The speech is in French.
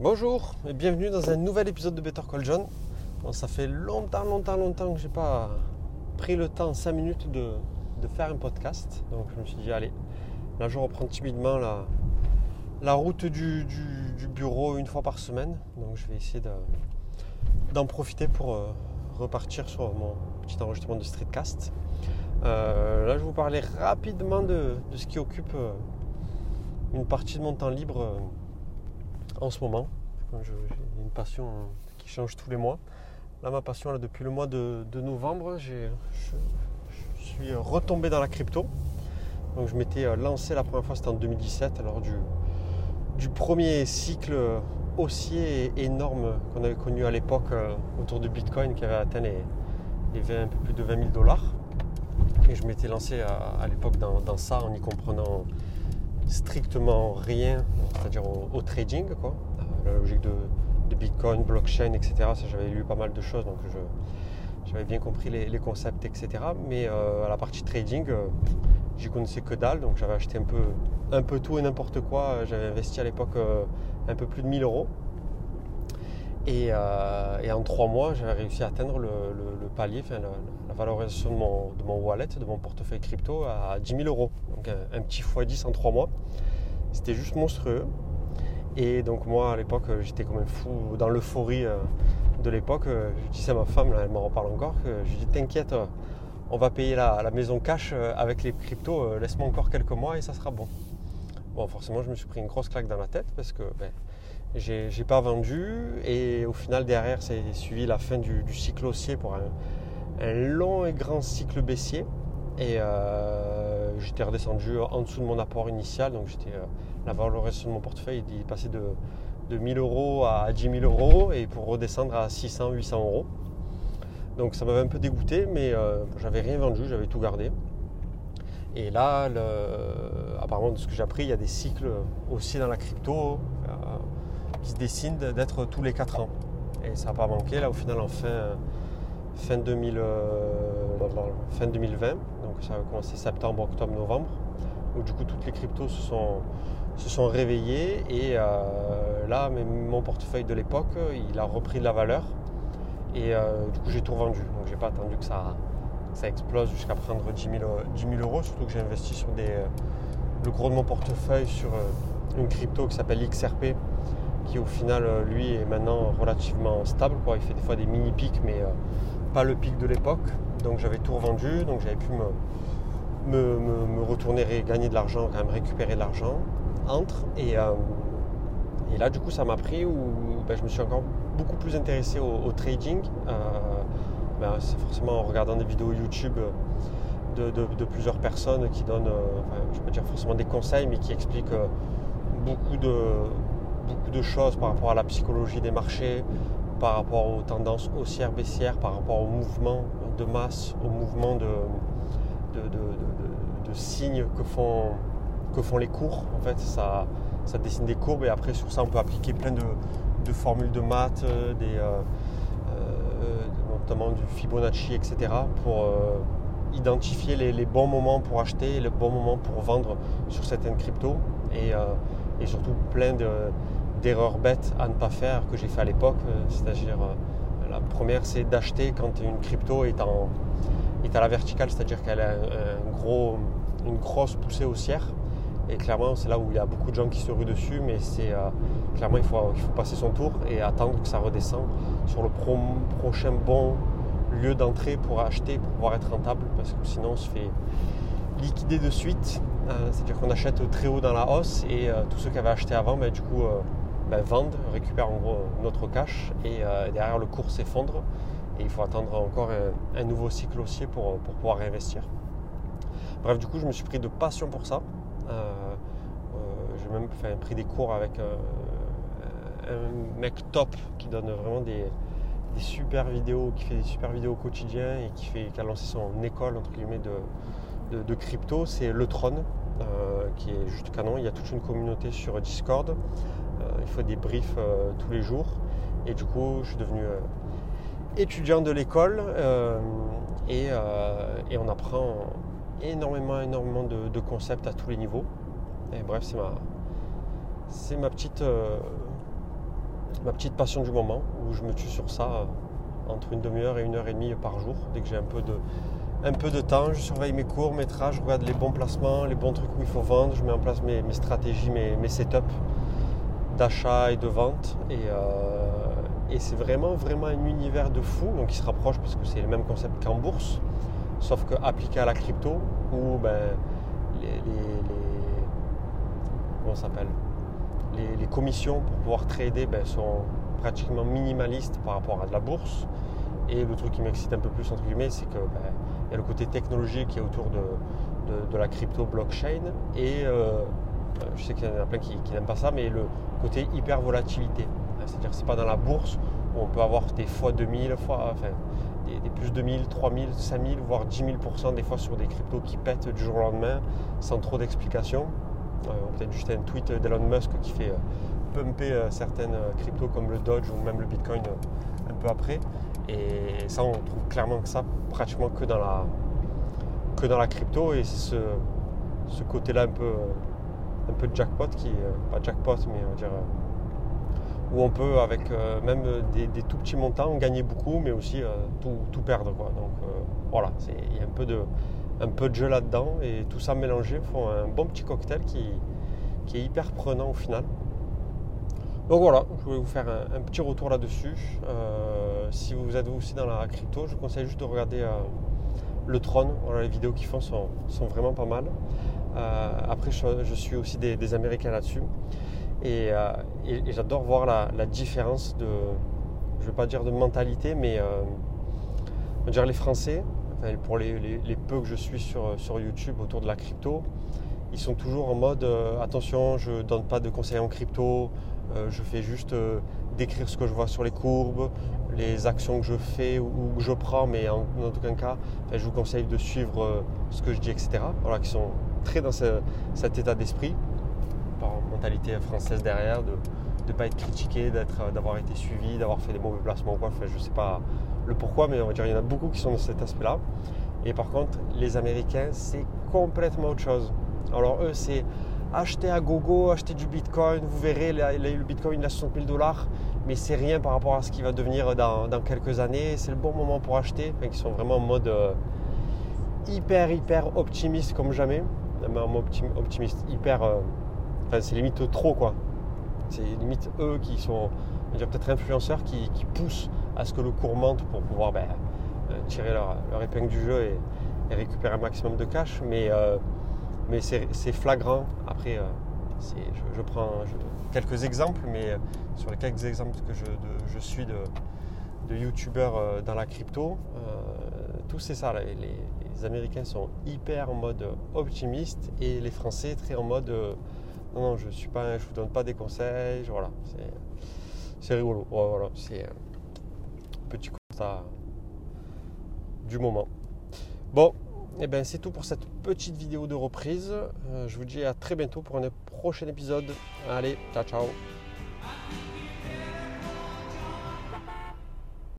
Bonjour et bienvenue dans un nouvel épisode de Better Call John. Ça fait longtemps, longtemps, longtemps que j'ai pas pris le temps, 5 minutes, de, faire un podcast. Donc je me suis dit, allez, là je reprends timidement la, route du, bureau une fois par semaine. Donc je vais essayer de- d'en profiter pour euh, repartir sur mon petit enregistrement de streetcast. Euh, là je vous parler rapidement de, ce qui occupe euh, une partie de mon temps libre en ce moment. J'ai une passion euh, qui change tous les mois. Là ma passion là, depuis le mois de, novembre, je, je suis retombé dans la crypto. Donc je m'étais euh, lancé la première fois, c'était en 2017, lors du, premier cycle haussier et énorme qu'on avait connu à l'époque euh, autour de Bitcoin qui avait atteint les, les 20 un peu plus de 20 000 dollars. Et je m'étais lancé à, l'époque dans, ça en n'y comprenant strictement rien, c'est-à-dire au, trading, quoi. Euh, la logique de, Bitcoin, blockchain, etc. J'avais lu pas mal de choses, donc j'avais bien compris les, concepts, etc. Mais euh, à la partie trading, euh, j'y connaissais que dalle, donc j'avais acheté un peu, un peu tout et n'importe quoi. J'avais investi à l'époque un peu plus de 1000 euros. Et, euh, et en trois mois, j'avais réussi à atteindre le, palier, la, valorisation de mon, wallet, de mon portefeuille crypto à 10 000 euros. Donc un, petit x10 en trois mois. C'était juste monstrueux. Et donc moi, à l'époque, j'étais comme un fou dans l'euphorie euh, de l'époque. Euh, Je disais à ma femme, là, elle m'en reparle encore, que je lui dis t'inquiète, on va payer la, maison cash avec les cryptos, laisse-moi encore quelques mois et ça sera bon. Bon, forcément, je me suis pris une grosse claque dans la tête parce que ben, j'ai pas vendu et au final, derrière, c'est suivi la fin du, cycle haussier pour un, long et grand cycle baissier. Et euh, j'étais redescendu en dessous de mon apport initial, donc j'étais euh, la valorisation de mon portefeuille il est passé de, de 1000 euros à 10 000 euros et pour redescendre à 600, 800 euros. Donc ça m'avait un peu dégoûté, mais euh, j'avais rien vendu, j'avais tout gardé. Et là, apparemment, de ce que j'ai appris, il y a des cycles aussi dans la crypto euh, qui se dessinent d'être tous les 4 ans. Et ça n'a pas manqué, là, au final, en fin, fin, 2000, euh, fin 2020, donc ça a commencé septembre, octobre, novembre, où du coup, toutes les cryptos se sont, se sont réveillées. Et euh, là, même mon portefeuille de l'époque, il a repris de la valeur. Et euh, du coup, j'ai tout revendu. Donc, j'ai pas attendu que ça, ça explose jusqu'à prendre 10 000, euh, 10 000 euros. Surtout que j'ai investi sur des, le gros de mon portefeuille sur une crypto qui s'appelle XRP, qui au final, euh, lui, est maintenant relativement stable. Quoi. Il fait des fois des mini pics, mais euh, pas le pic de l'époque. Donc, j'avais tout revendu. Donc, j'avais pu me, me, retourner et gagner de l'argent, quand même récupérer de l'argent entre. Et, euh, et là, du coup, ça m'a pris où ben, je me suis encore beaucoup plus intéressé au, trading. Ben, c'est forcément en regardant des vidéos YouTube de, plusieurs personnes qui donnent, euh, enfin, je peux dire forcément des conseils, mais qui expliquent beaucoup de, beaucoup de choses par rapport à la psychologie des marchés, par rapport aux tendances haussières, baissières, par rapport aux mouvements de masse, aux mouvements de, de, signes que font, que font les cours. En fait, ça, ça dessine des courbes et après sur ça on peut appliquer plein de, formules de maths, euh, euh, euh, notamment du Fibonacci, etc. pour identifier les, bons moments pour acheter et les bons moments pour vendre sur certaines cryptos et, et surtout plein de- d'erreurs bêtes à ne pas faire que j'ai fait à l'époque. euh, C'est-à-dire euh, la première c'est d'acheter quand une crypto est, à la verticale, c'est-à-dire qu'elle a un- gros, une grosse poussée haussière. Et clairement, c'est là où il y a beaucoup de gens qui se ruent dessus, mais c'est euh, clairement il faut, passer son tour et attendre que ça redescende sur le pro- prochain bon lieu d'entrée pour acheter, pour pouvoir être rentable, parce que sinon on se fait liquider de suite. C'est-à-dire qu'on achète très haut dans la hausse et tous ceux qui avaient acheté avant, ben, du coup, ben, vendent, récupèrent en gros notre cash et euh, derrière le cours s'effondre et il faut attendre encore un, nouveau cycle haussier pour, pour pouvoir réinvestir. Bref, du coup, je me suis pris de passion pour ça. Euh, euh, J'ai même pris des cours avec un mec top qui donne vraiment des, des super vidéos, qui fait des super vidéos au quotidien et qui, fait, qui a lancé son école entre guillemets de, de, crypto, c'est Le Trône, euh, qui est juste canon. Il y a toute une communauté sur Discord. Fait des briefs euh, tous les jours. Et du coup, je suis devenu euh, étudiant de l'école euh, et, on apprend énormément, énormément de, concepts à tous les niveaux. Et bref, c'est ma, c'est ma petite, ma petite passion du moment où je me tue sur ça entre une demi-heure et une heure et demie par jour. Dès que j'ai un peu de, un peu de temps, je surveille mes cours, mes traces, je regarde les bons placements, les bons trucs où il faut vendre, je mets en place mes, stratégies, mes, mes setups d'achat et de vente. Euh, et, c'est vraiment, vraiment un univers de fou, donc il se rapproche parce que c'est le même concept qu'en bourse, sauf qu'appliqué à la crypto, où ben, les, comment s'appelle? Les, commissions pour pouvoir trader ben, sont pratiquement minimalistes par rapport à de la bourse. Et le truc qui m'excite un peu plus, entre guillemets, c'est que ben, y a le côté technologique qui est autour de, la crypto blockchain. Et euh, je sais qu'il y en a plein qui, n'aiment pas ça, mais le côté hyper volatilité. C'est-à-dire que ce n'est pas dans la bourse où on peut avoir des fois 2000, fois, enfin, des, plus de 1000, 3000, 5000, voire 10 000% des fois sur des cryptos qui pètent du jour au lendemain sans trop d'explications. Euh, peut-être juste un tweet d'Elon Musk qui fait euh, pumper euh, certaines cryptos comme le Dodge ou même le Bitcoin un peu après. Et ça, on trouve clairement que ça pratiquement que dans la, que dans la crypto. Et c'est ce, côté-là un peu, un peu jackpot, qui, pas jackpot, mais on va dire où on peut, avec même des, tout petits montants, gagner beaucoup, mais aussi tout, perdre. Quoi. Donc voilà, il y a un peu de, un peu de jeu là-dedans et tout ça mélangé font un bon petit cocktail qui, est hyper prenant au final. Donc voilà, je voulais vous faire un, petit retour là-dessus. Euh, si vous êtes aussi dans la crypto, je vous conseille juste de regarder euh, le Tron. les vidéos qu'ils font sont, vraiment pas mal. Euh, après, je, suis aussi des, Américains là-dessus. Et, j'adore voir la, différence de, je ne vais pas dire de mentalité, mais dire les Français pour les, peu que je suis sur, YouTube autour de la crypto, ils sont toujours en mode euh, attention, je ne donne pas de conseils en crypto, euh, je fais juste euh, décrire ce que je vois sur les courbes, les actions que je fais ou, que je prends, mais en, aucun cas, je vous conseille de suivre ce que je dis, etc. Voilà, qui sont très dans cet état d'esprit, par mentalité française derrière, de ne pas être critiqué, d'avoir été suivi, d'avoir fait des mauvais placements ou quoi. je ne sais pas le pourquoi, mais on va dire il y en a beaucoup qui sont dans cet aspect-là. Et par contre, les Américains, c'est complètement autre chose. Alors eux, c'est acheter à gogo, acheter du Bitcoin. Vous verrez, le Bitcoin, il a 60 000 dollars, mais c'est rien par rapport à ce qui va devenir dans, quelques années. C'est le bon moment pour acheter. ils sont vraiment en mode euh, hyper, hyper optimiste comme jamais. En optimiste, hyper... Euh, enfin, c'est limite trop, quoi. C'est limite eux qui sont, peut-être influenceurs, qui, poussent à ce que le cours monte pour pouvoir ben, euh, tirer leur, épingle du jeu et, récupérer un maximum de cash. Mais, euh, mais c'est flagrant. Après, je, prends quelques exemples, mais sur les quelques exemples que je, suis de, de youtubeurs dans la crypto, tout c'est ça. Les, Américains sont hyper en mode optimiste et les Français très en mode non, non, je suis pas, je vous donne pas des conseils. Voilà, c'est rigolo. Voilà, c'est petit constat du moment. Bon, et eh ben c'est tout pour cette petite vidéo de reprise. Euh, je vous dis à très bientôt pour un prochain épisode. Allez, ciao ciao